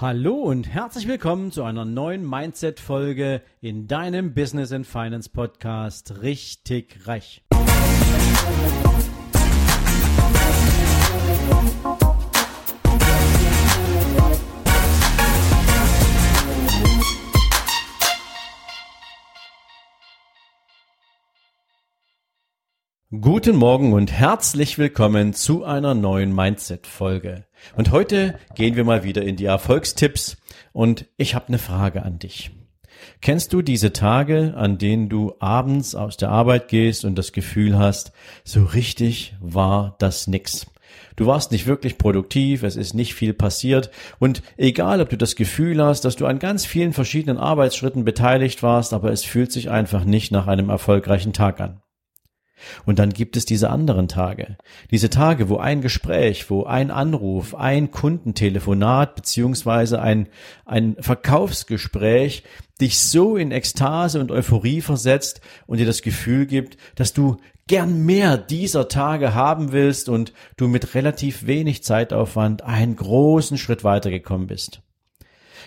Hallo und herzlich willkommen zu einer neuen Mindset-Folge in deinem Business and Finance Podcast Richtig Reich. Guten Morgen und herzlich willkommen zu einer neuen Mindset-Folge. Und heute gehen wir mal wieder in die Erfolgstipps und ich habe eine Frage an dich. Kennst du diese Tage, an denen du abends aus der Arbeit gehst und das Gefühl hast, so richtig war das nix? Du warst nicht wirklich produktiv, es ist nicht viel passiert und egal, ob du das Gefühl hast, dass du an ganz vielen verschiedenen Arbeitsschritten beteiligt warst, aber es fühlt sich einfach nicht nach einem erfolgreichen Tag an. Und dann gibt es diese anderen Tage. Diese Tage, wo ein Gespräch, wo ein Anruf, ein Kundentelefonat beziehungsweise ein, ein Verkaufsgespräch dich so in Ekstase und Euphorie versetzt und dir das Gefühl gibt, dass du gern mehr dieser Tage haben willst und du mit relativ wenig Zeitaufwand einen großen Schritt weitergekommen bist.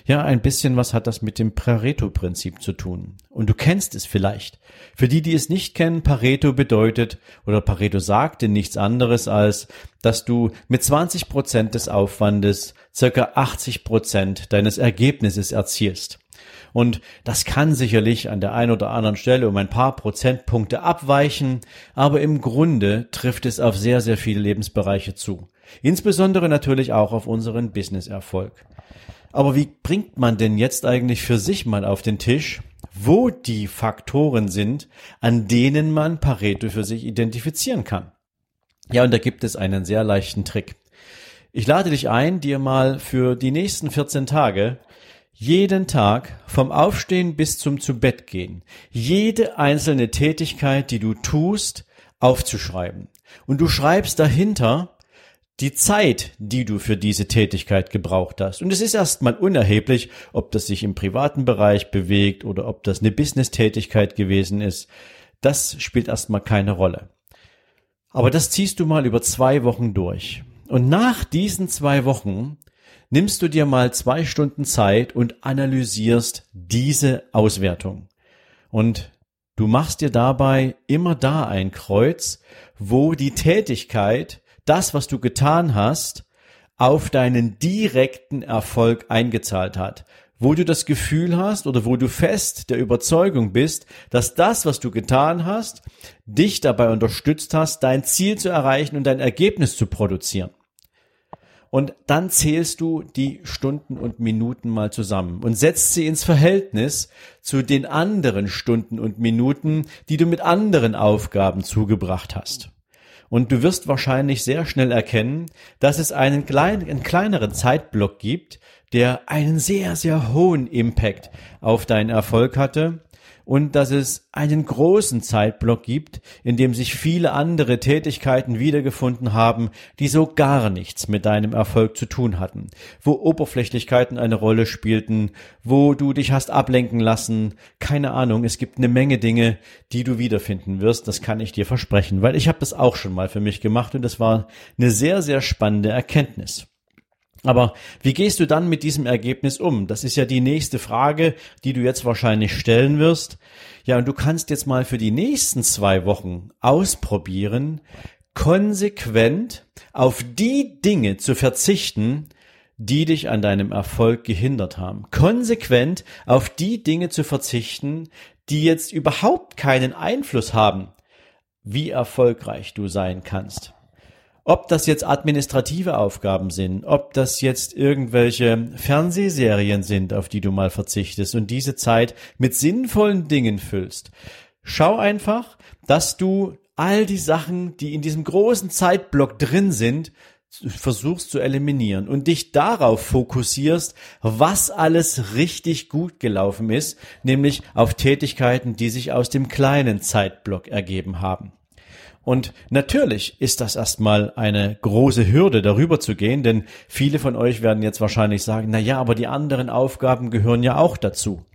Ja, ein bisschen was hat das mit dem Pareto-Prinzip zu tun. Und du kennst es vielleicht. Für die, die es nicht kennen, Pareto bedeutet oder Pareto sagte nichts anderes als, dass du mit 20 Prozent des Aufwandes circa 80 Prozent deines Ergebnisses erzielst. Und das kann sicherlich an der einen oder anderen Stelle um ein paar Prozentpunkte abweichen, aber im Grunde trifft es auf sehr, sehr viele Lebensbereiche zu. Insbesondere natürlich auch auf unseren Businesserfolg. Aber wie bringt man denn jetzt eigentlich für sich mal auf den Tisch, wo die Faktoren sind, an denen man Pareto für sich identifizieren kann? Ja, und da gibt es einen sehr leichten Trick. Ich lade dich ein, dir mal für die nächsten 14 Tage jeden Tag vom Aufstehen bis zum Zubettgehen jede einzelne Tätigkeit, die du tust, aufzuschreiben. Und du schreibst dahinter, die Zeit, die du für diese Tätigkeit gebraucht hast. Und es ist erstmal unerheblich, ob das sich im privaten Bereich bewegt oder ob das eine Business-Tätigkeit gewesen ist. Das spielt erstmal keine Rolle. Aber das ziehst du mal über zwei Wochen durch. Und nach diesen zwei Wochen nimmst du dir mal zwei Stunden Zeit und analysierst diese Auswertung. Und du machst dir dabei immer da ein Kreuz, wo die Tätigkeit das, was du getan hast, auf deinen direkten Erfolg eingezahlt hat. Wo du das Gefühl hast oder wo du fest der Überzeugung bist, dass das, was du getan hast, dich dabei unterstützt hast, dein Ziel zu erreichen und dein Ergebnis zu produzieren. Und dann zählst du die Stunden und Minuten mal zusammen und setzt sie ins Verhältnis zu den anderen Stunden und Minuten, die du mit anderen Aufgaben zugebracht hast. Und du wirst wahrscheinlich sehr schnell erkennen, dass es einen, kleinen, einen kleineren Zeitblock gibt, der einen sehr, sehr hohen Impact auf deinen Erfolg hatte und dass es einen großen Zeitblock gibt, in dem sich viele andere Tätigkeiten wiedergefunden haben, die so gar nichts mit deinem Erfolg zu tun hatten, wo Oberflächlichkeiten eine Rolle spielten, wo du dich hast ablenken lassen, keine Ahnung, es gibt eine Menge Dinge, die du wiederfinden wirst, das kann ich dir versprechen, weil ich habe das auch schon mal für mich gemacht und das war eine sehr, sehr spannende Erkenntnis. Aber wie gehst du dann mit diesem Ergebnis um? Das ist ja die nächste Frage, die du jetzt wahrscheinlich stellen wirst. Ja, und du kannst jetzt mal für die nächsten zwei Wochen ausprobieren, konsequent auf die Dinge zu verzichten, die dich an deinem Erfolg gehindert haben. Konsequent auf die Dinge zu verzichten, die jetzt überhaupt keinen Einfluss haben, wie erfolgreich du sein kannst. Ob das jetzt administrative Aufgaben sind, ob das jetzt irgendwelche Fernsehserien sind, auf die du mal verzichtest und diese Zeit mit sinnvollen Dingen füllst. Schau einfach, dass du all die Sachen, die in diesem großen Zeitblock drin sind, versuchst zu eliminieren und dich darauf fokussierst, was alles richtig gut gelaufen ist, nämlich auf Tätigkeiten, die sich aus dem kleinen Zeitblock ergeben haben. Und natürlich ist das erstmal eine große Hürde, darüber zu gehen, denn viele von euch werden jetzt wahrscheinlich sagen, na ja, aber die anderen Aufgaben gehören ja auch dazu.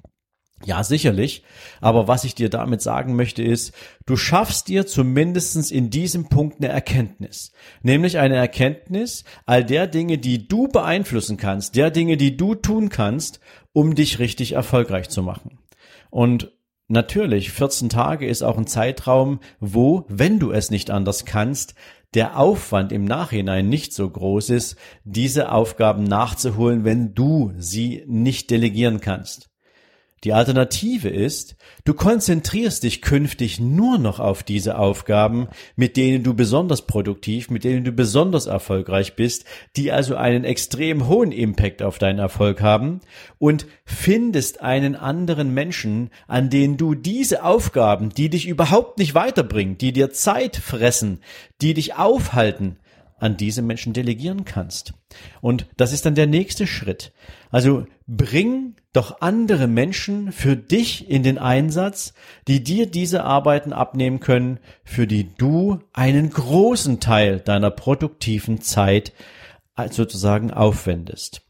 Ja, sicherlich. Aber was ich dir damit sagen möchte ist, du schaffst dir zumindestens in diesem Punkt eine Erkenntnis. Nämlich eine Erkenntnis all der Dinge, die du beeinflussen kannst, der Dinge, die du tun kannst, um dich richtig erfolgreich zu machen. Und natürlich, 14 Tage ist auch ein Zeitraum, wo, wenn du es nicht anders kannst, der Aufwand im Nachhinein nicht so groß ist, diese Aufgaben nachzuholen, wenn du sie nicht delegieren kannst. Die Alternative ist, du konzentrierst dich künftig nur noch auf diese Aufgaben, mit denen du besonders produktiv, mit denen du besonders erfolgreich bist, die also einen extrem hohen Impact auf deinen Erfolg haben und findest einen anderen Menschen, an den du diese Aufgaben, die dich überhaupt nicht weiterbringen, die dir Zeit fressen, die dich aufhalten, an diese Menschen delegieren kannst. Und das ist dann der nächste Schritt. Also bring doch andere Menschen für dich in den Einsatz, die dir diese Arbeiten abnehmen können, für die du einen großen Teil deiner produktiven Zeit sozusagen aufwendest.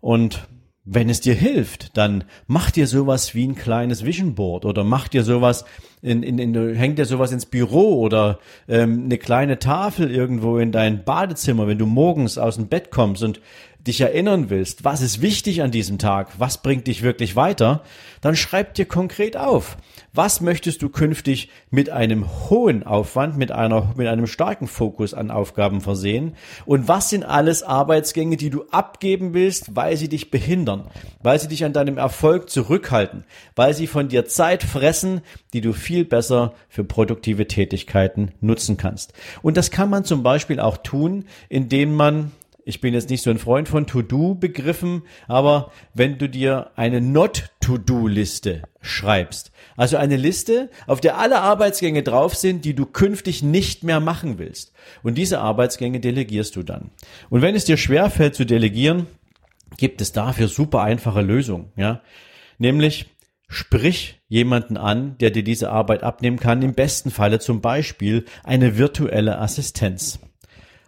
Und wenn es dir hilft, dann mach dir sowas wie ein kleines Vision Board oder mach dir sowas in, in, in hängt dir sowas ins Büro oder ähm, eine kleine Tafel irgendwo in dein Badezimmer, wenn du morgens aus dem Bett kommst und dich erinnern willst, was ist wichtig an diesem Tag, was bringt dich wirklich weiter, dann schreib dir konkret auf. Was möchtest du künftig mit einem hohen Aufwand, mit einer, mit einem starken Fokus an Aufgaben versehen? Und was sind alles Arbeitsgänge, die du abgeben willst, weil sie dich behindern, weil sie dich an deinem Erfolg zurückhalten, weil sie von dir Zeit fressen, die du viel besser für produktive Tätigkeiten nutzen kannst. Und das kann man zum Beispiel auch tun, indem man ich bin jetzt nicht so ein Freund von To-Do-Begriffen, aber wenn du dir eine Not-To-Do-Liste schreibst, also eine Liste, auf der alle Arbeitsgänge drauf sind, die du künftig nicht mehr machen willst. Und diese Arbeitsgänge delegierst du dann. Und wenn es dir schwerfällt zu delegieren, gibt es dafür super einfache Lösungen, ja. Nämlich, sprich jemanden an, der dir diese Arbeit abnehmen kann, im besten Falle zum Beispiel eine virtuelle Assistenz.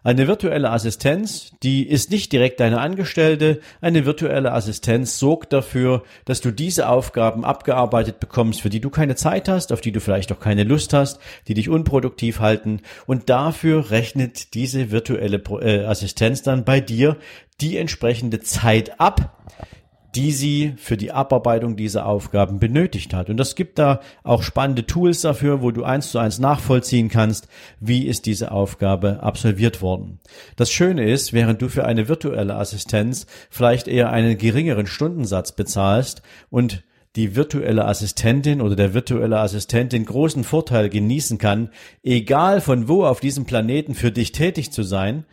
Eine virtuelle Assistenz, die ist nicht direkt deine Angestellte. Eine virtuelle Assistenz sorgt dafür, dass du diese Aufgaben abgearbeitet bekommst, für die du keine Zeit hast, auf die du vielleicht auch keine Lust hast, die dich unproduktiv halten. Und dafür rechnet diese virtuelle äh, Assistenz dann bei dir die entsprechende Zeit ab, die sie für die Abarbeitung dieser Aufgaben benötigt hat. Und das gibt da auch spannende Tools dafür, wo du eins zu eins nachvollziehen kannst, wie ist diese Aufgabe absolviert worden. Das Schöne ist, während du für eine virtuelle Assistenz vielleicht eher einen geringeren Stundensatz bezahlst und die virtuelle Assistentin oder der virtuelle Assistent den großen Vorteil genießen kann, egal von wo auf diesem Planeten für dich tätig zu sein,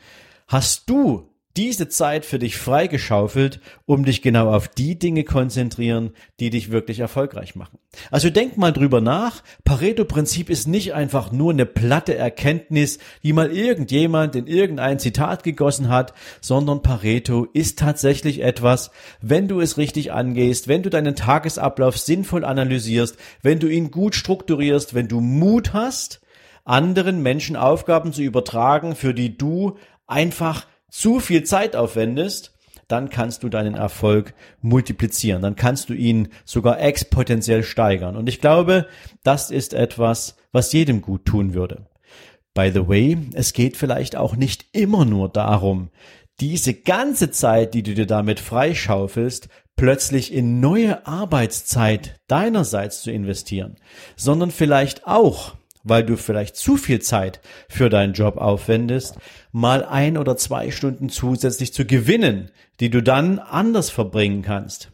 hast du diese Zeit für dich freigeschaufelt, um dich genau auf die Dinge konzentrieren, die dich wirklich erfolgreich machen. Also denk mal drüber nach. Pareto-Prinzip ist nicht einfach nur eine platte Erkenntnis, die mal irgendjemand in irgendein Zitat gegossen hat, sondern Pareto ist tatsächlich etwas, wenn du es richtig angehst, wenn du deinen Tagesablauf sinnvoll analysierst, wenn du ihn gut strukturierst, wenn du Mut hast, anderen Menschen Aufgaben zu übertragen, für die du einfach zu viel Zeit aufwendest, dann kannst du deinen Erfolg multiplizieren. Dann kannst du ihn sogar exponentiell steigern. Und ich glaube, das ist etwas, was jedem gut tun würde. By the way, es geht vielleicht auch nicht immer nur darum, diese ganze Zeit, die du dir damit freischaufelst, plötzlich in neue Arbeitszeit deinerseits zu investieren, sondern vielleicht auch weil du vielleicht zu viel Zeit für deinen Job aufwendest, mal ein oder zwei Stunden zusätzlich zu gewinnen, die du dann anders verbringen kannst.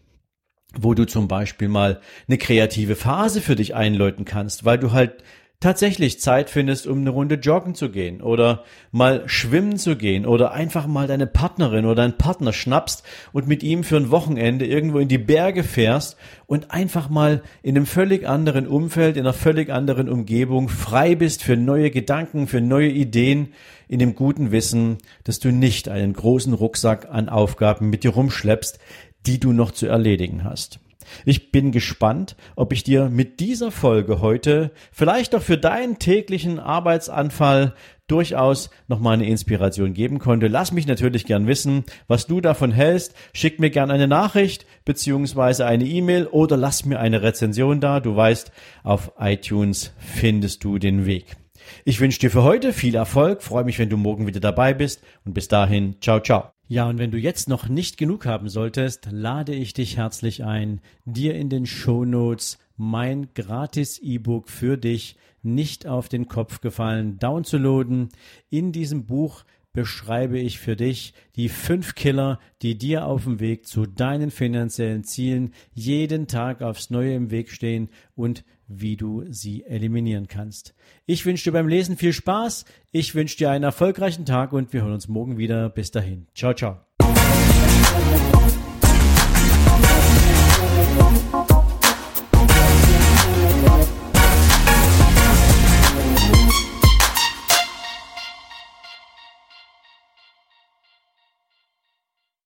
Wo du zum Beispiel mal eine kreative Phase für dich einläuten kannst, weil du halt tatsächlich Zeit findest, um eine Runde joggen zu gehen oder mal schwimmen zu gehen oder einfach mal deine Partnerin oder deinen Partner schnappst und mit ihm für ein Wochenende irgendwo in die Berge fährst und einfach mal in einem völlig anderen Umfeld, in einer völlig anderen Umgebung frei bist für neue Gedanken, für neue Ideen, in dem guten Wissen, dass du nicht einen großen Rucksack an Aufgaben mit dir rumschleppst, die du noch zu erledigen hast. Ich bin gespannt, ob ich dir mit dieser Folge heute vielleicht auch für deinen täglichen Arbeitsanfall durchaus nochmal eine Inspiration geben konnte. Lass mich natürlich gern wissen, was du davon hältst. Schick mir gern eine Nachricht beziehungsweise eine E-Mail oder lass mir eine Rezension da. Du weißt, auf iTunes findest du den Weg. Ich wünsche dir für heute viel Erfolg, freue mich, wenn du morgen wieder dabei bist und bis dahin, ciao, ciao. Ja, und wenn du jetzt noch nicht genug haben solltest, lade ich dich herzlich ein, dir in den Show Notes mein gratis E-Book für dich nicht auf den Kopf gefallen downzuladen. In diesem Buch beschreibe ich für dich die fünf Killer, die dir auf dem Weg zu deinen finanziellen Zielen jeden Tag aufs Neue im Weg stehen und wie du sie eliminieren kannst. Ich wünsche dir beim Lesen viel Spaß, ich wünsche dir einen erfolgreichen Tag und wir hören uns morgen wieder. Bis dahin. Ciao, ciao.